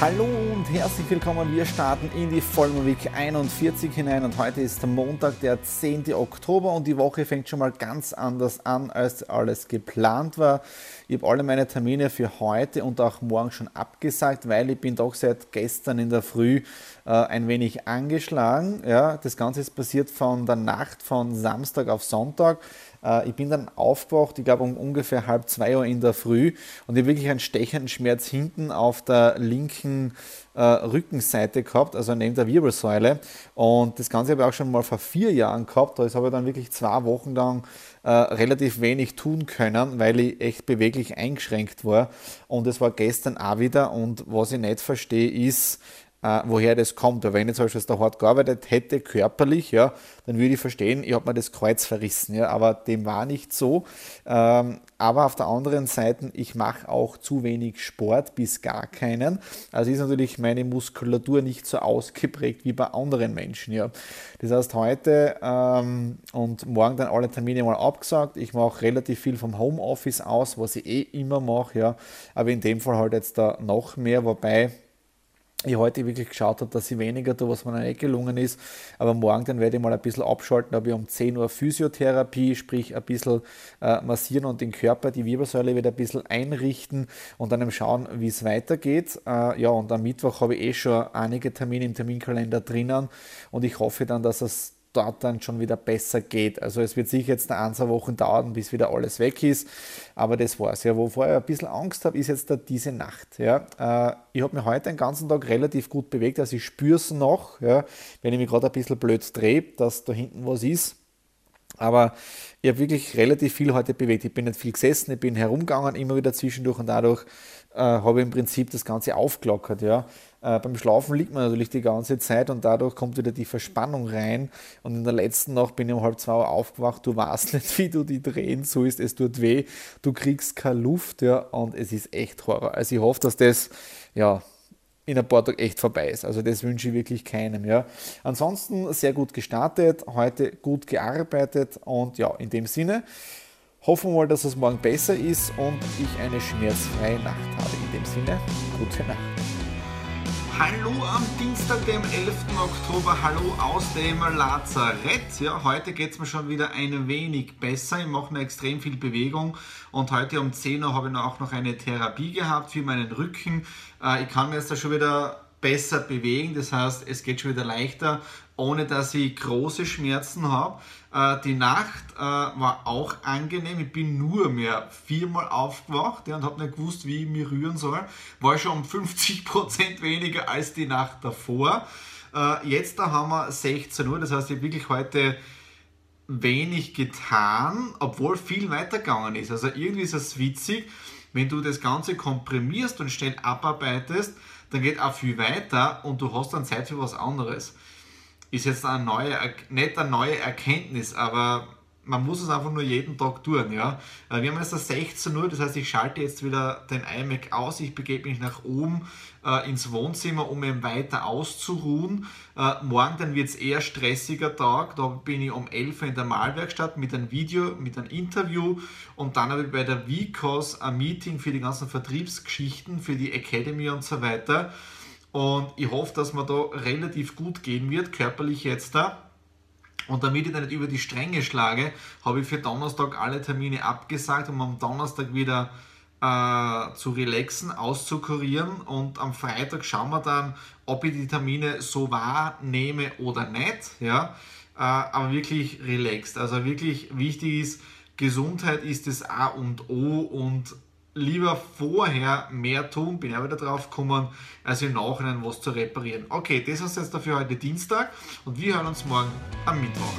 Hallo und herzlich willkommen. Wir starten in die Vollmond Week 41 hinein und heute ist Montag, der 10. Oktober und die Woche fängt schon mal ganz anders an, als alles geplant war. Ich habe alle meine Termine für heute und auch morgen schon abgesagt, weil ich bin doch seit gestern in der Früh äh, ein wenig angeschlagen. Ja, das Ganze ist passiert von der Nacht von Samstag auf Sonntag. Äh, ich bin dann aufgewacht, ich glaube um ungefähr halb zwei Uhr in der Früh und ich habe wirklich einen stechenden Schmerz hinten auf der linken äh, Rückenseite gehabt, also neben der Wirbelsäule. Und das Ganze habe ich auch schon mal vor vier Jahren gehabt. Da habe ich dann wirklich zwei Wochen lang äh, relativ wenig tun können, weil ich echt beweglich eingeschränkt war. Und es war gestern auch wieder. Und was ich nicht verstehe, ist, äh, woher das kommt. Aber wenn ich zum Beispiel da hart gearbeitet hätte, körperlich, ja, dann würde ich verstehen, ich habe mir das Kreuz verrissen. Ja, aber dem war nicht so. Ähm, aber auf der anderen Seite, ich mache auch zu wenig Sport, bis gar keinen. Also ist natürlich meine Muskulatur nicht so ausgeprägt wie bei anderen Menschen. Ja. Das heißt, heute ähm, und morgen dann alle Termine mal abgesagt. Ich mache relativ viel vom Homeoffice aus, was ich eh immer mache. Ja. Aber in dem Fall halt jetzt da noch mehr, wobei ich heute wirklich geschaut habe, dass ich weniger tue, was mir nicht gelungen ist. Aber morgen dann werde ich mal ein bisschen abschalten. Da habe ich um 10 Uhr Physiotherapie, sprich ein bisschen äh, massieren und den Körper, die Wirbelsäule wieder ein bisschen einrichten und dann schauen, wie es weitergeht. Äh, ja, und am Mittwoch habe ich eh schon einige Termine im Terminkalender drinnen und ich hoffe dann, dass es dort dann schon wieder besser geht. Also es wird sicher jetzt eine zwei Wochen dauern, bis wieder alles weg ist, aber das war es. Ja, wovor ich ein bisschen Angst habe, ist jetzt da diese Nacht. Ja. Äh, ich habe mich heute den ganzen Tag relativ gut bewegt, also ich spüre es noch, ja, wenn ich mich gerade ein bisschen blöd drehe, dass da hinten was ist. Aber ich habe wirklich relativ viel heute bewegt. Ich bin nicht viel gesessen, ich bin herumgegangen, immer wieder zwischendurch und dadurch äh, habe ich im Prinzip das Ganze aufgelockert. Ja. Äh, beim Schlafen liegt man natürlich die ganze Zeit und dadurch kommt wieder die Verspannung rein. Und in der letzten Nacht bin ich um halb zwei Uhr aufgewacht. Du weißt nicht, wie du die drehen sollst. Es tut weh. Du kriegst keine Luft. Ja, und es ist echt Horror. Also ich hoffe, dass das ja, in ein paar Tagen echt vorbei ist. Also das wünsche ich wirklich keinem. Ja. Ansonsten sehr gut gestartet, heute gut gearbeitet und ja, in dem Sinne hoffen wir mal, dass es morgen besser ist und ich eine schmerzfreie Nacht habe. In dem Sinne, gute Nacht. Hallo am Dienstag, dem 11. Oktober. Hallo aus dem Lazarett. Ja, heute geht es mir schon wieder ein wenig besser. Ich mache mir extrem viel Bewegung und heute um 10 Uhr habe ich auch noch eine Therapie gehabt für meinen Rücken. Äh, ich kann mir jetzt da schon wieder besser bewegen. Das heißt, es geht schon wieder leichter, ohne dass ich große Schmerzen habe. Äh, die Nacht äh, war auch angenehm. Ich bin nur mehr viermal aufgewacht ja, und habe nicht gewusst, wie ich mich rühren soll. War schon um 50% weniger als die Nacht davor. Äh, jetzt da haben wir 16 Uhr, das heißt, ich habe wirklich heute wenig getan, obwohl viel weitergegangen ist. Also irgendwie ist es witzig, wenn du das Ganze komprimierst und schnell abarbeitest, dann geht auch viel weiter und du hast dann Zeit für was anderes. Ist jetzt eine neue, nicht eine neue Erkenntnis, aber man muss es einfach nur jeden Tag tun. Ja? Äh, wir haben jetzt 16 Uhr, das heißt, ich schalte jetzt wieder den iMac aus, ich begebe mich nach oben äh, ins Wohnzimmer, um eben weiter auszuruhen. Äh, morgen dann wird es eher stressiger Tag, da bin ich um 11 Uhr in der Malwerkstatt mit einem Video, mit einem Interview und dann habe ich bei der VCOS ein Meeting für die ganzen Vertriebsgeschichten, für die Academy und so weiter. Und ich hoffe, dass mir da relativ gut gehen wird, körperlich jetzt da. Und damit ich da nicht über die Stränge schlage, habe ich für Donnerstag alle Termine abgesagt, um am Donnerstag wieder äh, zu relaxen, auszukurieren. Und am Freitag schauen wir dann, ob ich die Termine so wahrnehme oder nicht. Ja? Äh, aber wirklich relaxed. Also wirklich wichtig ist, Gesundheit ist das A und O und lieber vorher mehr tun, bin ich wieder drauf gekommen, als im Nachhinein was zu reparieren. Okay, das ist jetzt dafür heute Dienstag und wir hören uns morgen am Mittwoch.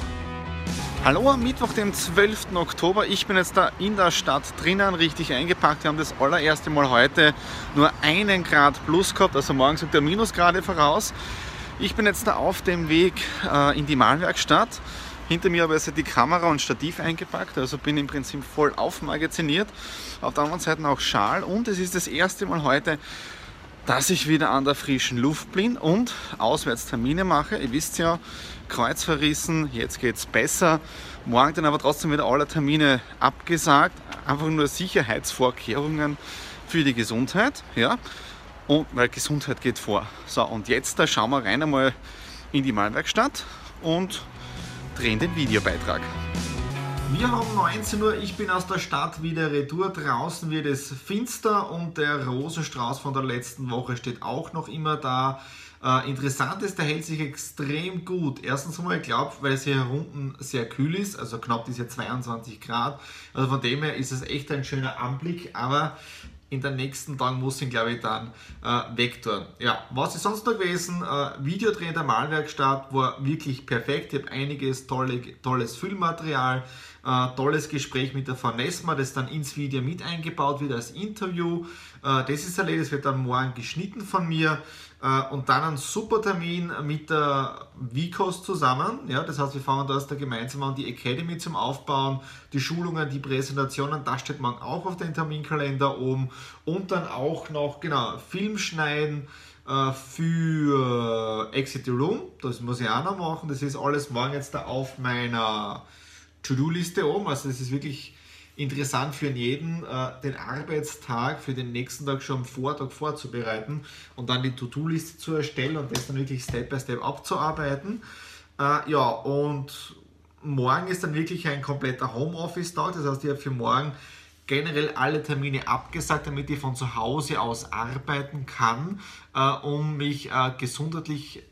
Hallo am Mittwoch, dem 12. Oktober. Ich bin jetzt da in der Stadt drinnen, richtig eingepackt. Wir haben das allererste Mal heute nur einen Grad plus gehabt, also morgen sagt der Minusgrade voraus. Ich bin jetzt da auf dem Weg äh, in die Malwerkstatt. Hinter mir habe ich die Kamera und Stativ eingepackt, also bin im Prinzip voll aufmagaziniert. Auf der anderen Seite auch Schal und es ist das erste Mal heute, dass ich wieder an der frischen Luft bin und Auswärtstermine mache. Ihr wisst ja, Kreuz verrissen, jetzt geht es besser. Morgen dann aber trotzdem wieder alle Termine abgesagt. Einfach nur Sicherheitsvorkehrungen für die Gesundheit. Ja? Und weil Gesundheit geht vor. So, und jetzt da schauen wir rein einmal in die Malwerkstatt und drehen den Videobeitrag. Wir haben 19 Uhr, ich bin aus der Stadt wieder retour. Draußen wird es finster und der Rosenstrauß von der letzten Woche steht auch noch immer da. Äh, interessant ist, der hält sich extrem gut. Erstens einmal, ich glaube, weil es hier unten sehr kühl ist, also knapp diese 22 Grad. Also von dem her ist es echt ein schöner Anblick, aber in den nächsten Tagen muss ich, glaube ich, dann äh, wegtun. Ja, was ist sonst noch gewesen? Äh, Videodreh der Malwerkstatt war wirklich perfekt. Ich habe einiges tolle, tolles Filmmaterial, äh, tolles Gespräch mit der Vanesma, das dann ins Video mit eingebaut wird als Interview. Äh, das ist erledigt, das wird dann morgen geschnitten von mir. Äh, und dann ein super Termin mit der Vicos zusammen. Ja, das heißt, wir fangen da gemeinsam an, die Academy zum Aufbauen, die Schulungen, die Präsentationen, das steht man auch auf den Terminkalender oben. Und dann auch noch, genau, Film schneiden äh, für Exit Room. Das muss ich auch noch machen. Das ist alles morgen jetzt da auf meiner To-Do-Liste oben. Also das ist wirklich interessant für jeden, äh, den Arbeitstag für den nächsten Tag schon am Vortag vorzubereiten und dann die To-Do-Liste zu erstellen und das dann wirklich Step by Step abzuarbeiten. Äh, ja, und morgen ist dann wirklich ein kompletter Homeoffice-Tag. Das heißt, ich habe für morgen generell alle Termine abgesagt, damit ich von zu Hause aus arbeiten kann, äh, um mich äh, gesundheitlich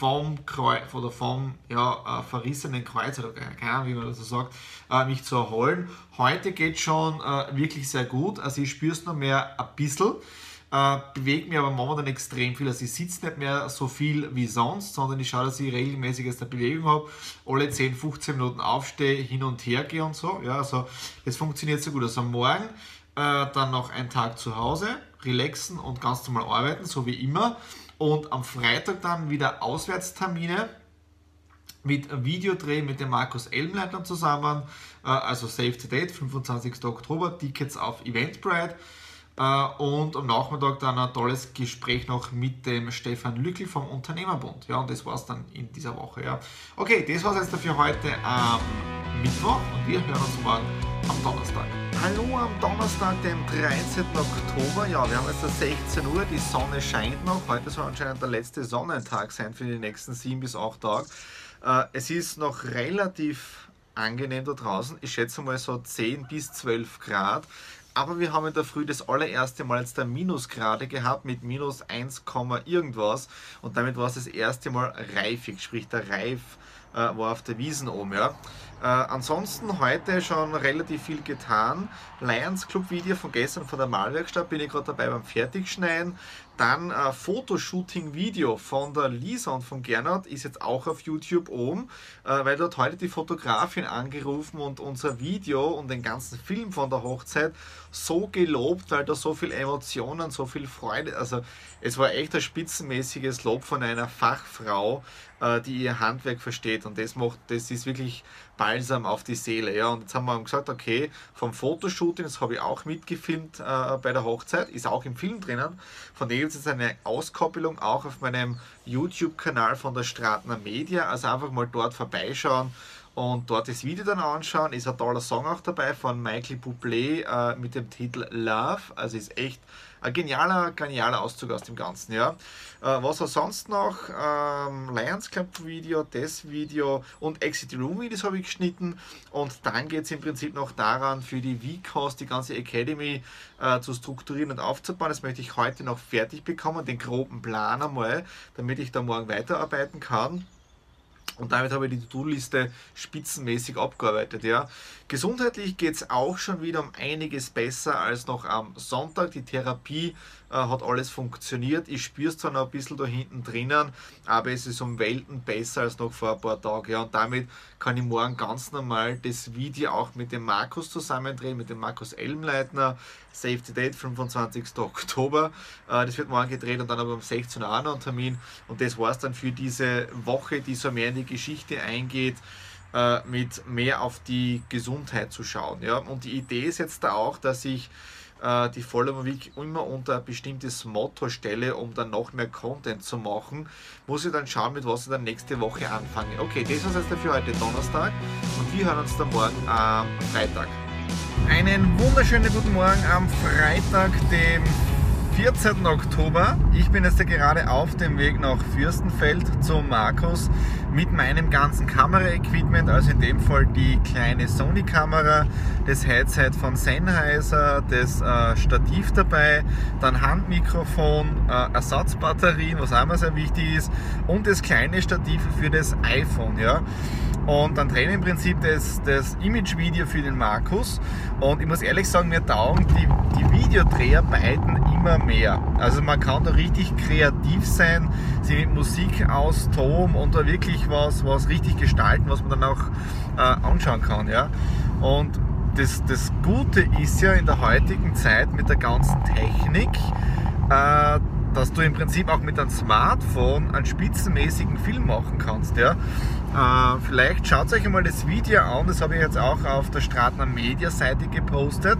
vom Kreuz oder vom ja, äh, verrissenen Kreuz oder keine Ahnung, wie man das so sagt, äh, mich zu erholen. Heute geht schon äh, wirklich sehr gut. Also ich spüre es noch mehr ein bisschen. Äh, bewege mich aber momentan extrem viel. Also ich sitze nicht mehr so viel wie sonst, sondern ich schaue, dass ich regelmäßig jetzt eine Bewegung habe, alle 10, 15 Minuten aufstehe, hin und her gehe und so. Ja, also das funktioniert sehr gut. Also morgen äh, dann noch ein Tag zu Hause, relaxen und ganz normal arbeiten, so wie immer. Und am Freitag dann wieder Auswärtstermine mit Videodreh mit dem Markus Elmleitner zusammen, äh, also Save the Date, 25. Oktober, Tickets auf Eventbrite. Äh, und am Nachmittag dann ein tolles Gespräch noch mit dem Stefan Lückel vom Unternehmerbund. Ja, und das war es dann in dieser Woche. Ja. Okay, das war es jetzt für heute am Mittwoch und wir hören uns morgen am Donnerstag. Hallo am Donnerstag, dem 13. Oktober. Ja, wir haben jetzt 16 Uhr, die Sonne scheint noch. Heute soll anscheinend der letzte Sonnentag sein für die nächsten 7 bis 8 Tage. Äh, es ist noch relativ angenehm da draußen. Ich schätze mal so 10 bis 12 Grad. Aber wir haben in der Früh das allererste Mal jetzt der Minusgrade gehabt mit minus 1, irgendwas. Und damit war es das erste Mal reifig, sprich der Reif äh, war auf der Wiesen oben. Ja. Äh, ansonsten heute schon relativ viel getan. Lions Club Video von gestern von der Malwerkstatt bin ich gerade dabei beim Fertigschneiden. Dann äh, Fotoshooting-Video von der Lisa und von Gernot ist jetzt auch auf YouTube oben, äh, weil dort heute die Fotografin angerufen und unser Video und den ganzen Film von der Hochzeit so gelobt, weil da so viel Emotionen, so viel Freude, also es war echt ein spitzenmäßiges Lob von einer Fachfrau, die ihr Handwerk versteht und das macht, das ist wirklich Balsam auf die Seele. Ja. Und jetzt haben wir gesagt, okay, vom Fotoshooting, das habe ich auch mitgefilmt äh, bei der Hochzeit, ist auch im Film drinnen. Von dem gibt es eine Auskoppelung auch auf meinem YouTube-Kanal von der Stratner Media. Also einfach mal dort vorbeischauen und dort das Video dann anschauen. Ist ein toller Song auch dabei von Michael Bublé äh, mit dem Titel Love. Also ist echt ein genialer, genialer Auszug aus dem Ganzen. Ja. Äh, was war sonst noch? Ähm, Lions Club Video, das Video und Exit Room Videos habe ich geschnitten. Und dann geht es im Prinzip noch daran, für die VCOS die ganze Academy äh, zu strukturieren und aufzubauen. Das möchte ich heute noch fertig bekommen, den groben Plan einmal, damit ich da morgen weiterarbeiten kann. Und damit habe ich die To-Do-Liste spitzenmäßig abgearbeitet. Ja. Gesundheitlich geht es auch schon wieder um einiges besser als noch am Sonntag. Die Therapie äh, hat alles funktioniert. Ich spüre es zwar noch ein bisschen da hinten drinnen, aber es ist um Welten besser als noch vor ein paar Tagen. Ja. Und damit kann ich morgen ganz normal das Video auch mit dem Markus zusammendrehen, mit dem Markus Elmleitner. Safety Date, 25. Oktober. Äh, das wird morgen gedreht und dann aber um 16 Uhr auch noch ein Termin. Und das war es dann für diese Woche, die so mehr in die Geschichte eingeht äh, mit mehr auf die Gesundheit zu schauen. Und die Idee ist jetzt da auch, dass ich äh, die Follower Week immer unter ein bestimmtes Motto stelle, um dann noch mehr Content zu machen. Muss ich dann schauen, mit was ich dann nächste Woche anfange. Okay, das war jetzt für heute Donnerstag und wir hören uns dann morgen am Freitag. Einen wunderschönen guten Morgen am Freitag, dem 14. Oktober. Ich bin jetzt gerade auf dem Weg nach Fürstenfeld zum Markus mit meinem ganzen Kameraequipment, also in dem Fall die kleine Sony-Kamera, das Headset von Sennheiser, das äh, Stativ dabei, dann Handmikrofon, äh, Ersatzbatterien, was auch immer sehr wichtig ist, und das kleine Stativ für das iPhone. Ja. Und dann drehen im Prinzip das, das Image-Video für den Markus. Und ich muss ehrlich sagen, mir taugen die, die Videodreharbeiten immer mehr. Also man kann da richtig kreativ sein, sich mit Musik austoben und da wirklich was, was richtig gestalten, was man dann auch äh, anschauen kann. Ja? Und das, das Gute ist ja in der heutigen Zeit mit der ganzen Technik, äh, dass du im Prinzip auch mit einem Smartphone einen spitzenmäßigen Film machen kannst. Ja? Äh, vielleicht schaut euch einmal das Video an, das habe ich jetzt auch auf der Stratner Media Seite gepostet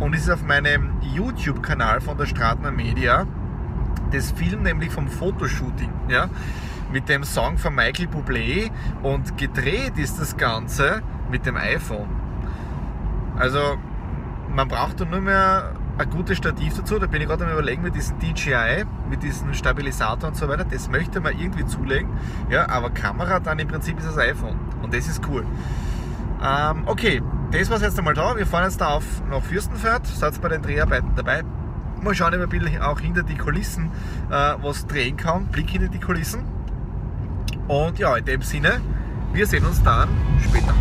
und ist auf meinem YouTube-Kanal von der Stratner Media. Das Film nämlich vom Fotoshooting, ja, mit dem Song von Michael Bublé und gedreht ist das Ganze mit dem iPhone. Also man braucht nur mehr ein gutes Stativ dazu. Da bin ich gerade am überlegen mit diesem DJI, mit diesem Stabilisator und so weiter. Das möchte man irgendwie zulegen. Ja, aber Kamera dann im Prinzip ist das iPhone. Und das ist cool. Ähm, okay, das war es jetzt einmal da. Wir fahren jetzt da auf nach Fürstenfeld. Seid bei den Dreharbeiten dabei. Mal schauen, ob wir auch hinter die Kulissen äh, was drehen kann. Blick hinter die Kulissen. Und ja, in dem Sinne, wir sehen uns dann später.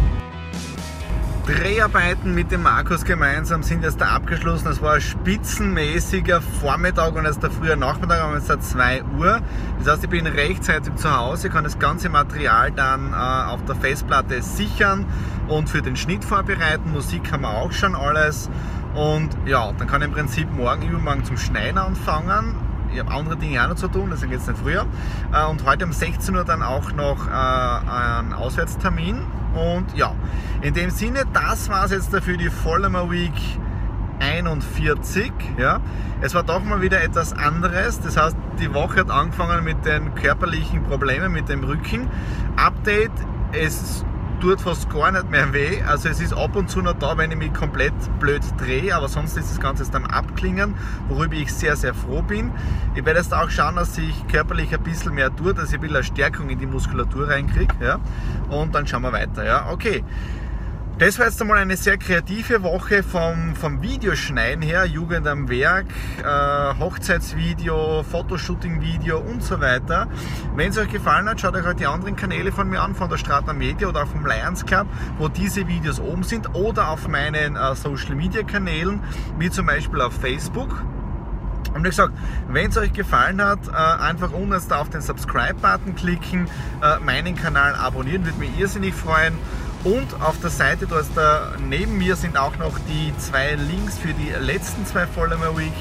Dreharbeiten mit dem Markus gemeinsam sind jetzt da abgeschlossen. Es war ein spitzenmäßiger Vormittag und jetzt der frühe Nachmittag, haben wir jetzt 2 Uhr. Das heißt, ich bin rechtzeitig zu Hause, kann das ganze Material dann äh, auf der Festplatte sichern und für den Schnitt vorbereiten. Musik haben wir auch schon alles. Und ja, dann kann ich im Prinzip morgen, übermorgen zum Schneiden anfangen ich habe andere Dinge auch noch zu tun, deswegen geht es nicht früher. Äh, und heute um 16 Uhr dann auch noch äh, ein Auswärtstermin. Und ja, in dem Sinne, das war es jetzt für die Vollmer Week 41. Ja. Es war doch mal wieder etwas anderes. Das heißt, die Woche hat angefangen mit den körperlichen Problemen, mit dem Rücken. Update, es tut fast gar nicht mehr weh. Also es ist ab und zu noch da, wenn ich mich komplett blöd drehe, aber sonst ist das Ganze jetzt am Abklingen, worüber ich sehr, sehr froh bin. Ich werde jetzt auch schauen, dass ich körperlich ein bisschen mehr tue, dass ich ein bisschen eine Stärkung in die Muskulatur reinkriege. Ja? Und dann schauen wir weiter. Ja? Okay. Das war jetzt einmal eine sehr kreative Woche vom, vom Videoschneiden her, Jugend am Werk, äh, Hochzeitsvideo, Fotoshooting-Video und so weiter. Wenn es euch gefallen hat, schaut euch halt die anderen Kanäle von mir an, von der Stratner Media oder auch vom Lions Club, wo diese Videos oben sind oder auf meinen äh, Social-Media-Kanälen, wie zum Beispiel auf Facebook. Und wie gesagt, wenn es euch gefallen hat, äh, einfach unten auf den Subscribe-Button klicken, äh, meinen Kanal abonnieren, würde mich irrsinnig freuen. Und auf der Seite, da ist da neben mir sind auch noch die zwei Links für die letzten zwei Follower Week.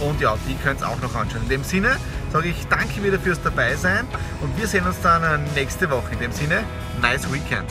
Und ja, die könnt ihr auch noch anschauen. In dem Sinne sage ich danke wieder fürs dabei sein und wir sehen uns dann nächste Woche. In dem Sinne, nice weekend.